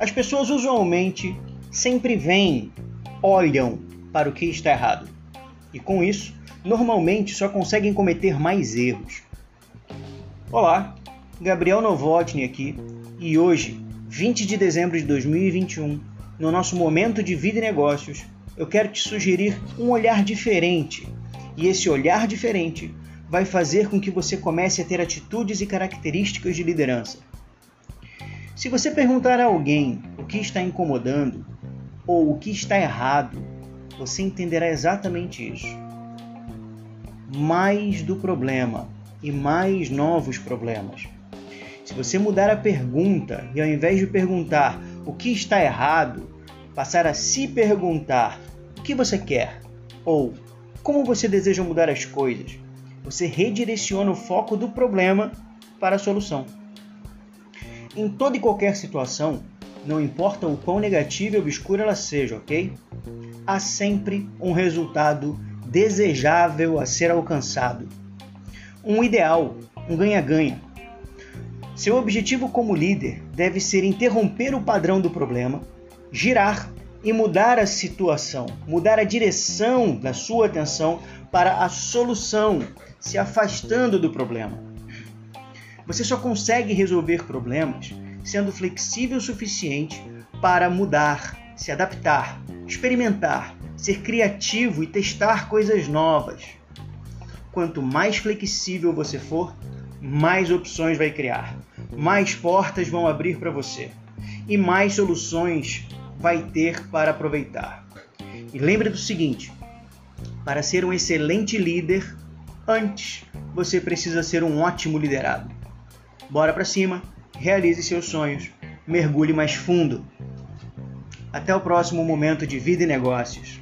As pessoas usualmente sempre veem, olham para o que está errado. E com isso, normalmente só conseguem cometer mais erros. Olá, Gabriel Novotny aqui, e hoje, 20 de dezembro de 2021, no nosso momento de vida e negócios, eu quero te sugerir um olhar diferente. E esse olhar diferente vai fazer com que você comece a ter atitudes e características de liderança. Se você perguntar a alguém o que está incomodando ou o que está errado, você entenderá exatamente isso. Mais do problema e mais novos problemas. Se você mudar a pergunta e ao invés de perguntar o que está errado, passar a se perguntar o que você quer ou como você deseja mudar as coisas, você redireciona o foco do problema para a solução. Em toda e qualquer situação, não importa o quão negativa e obscura ela seja, ok? Há sempre um resultado desejável a ser alcançado. Um ideal, um ganha-ganha. Seu objetivo como líder deve ser interromper o padrão do problema, girar e mudar a situação, mudar a direção da sua atenção para a solução, se afastando do problema. Você só consegue resolver problemas sendo flexível o suficiente para mudar, se adaptar, experimentar, ser criativo e testar coisas novas. Quanto mais flexível você for, mais opções vai criar, mais portas vão abrir para você e mais soluções vai ter para aproveitar. E lembre do seguinte: para ser um excelente líder, antes você precisa ser um ótimo liderado. Bora para cima, realize seus sonhos, mergulhe mais fundo. Até o próximo momento de vida e negócios.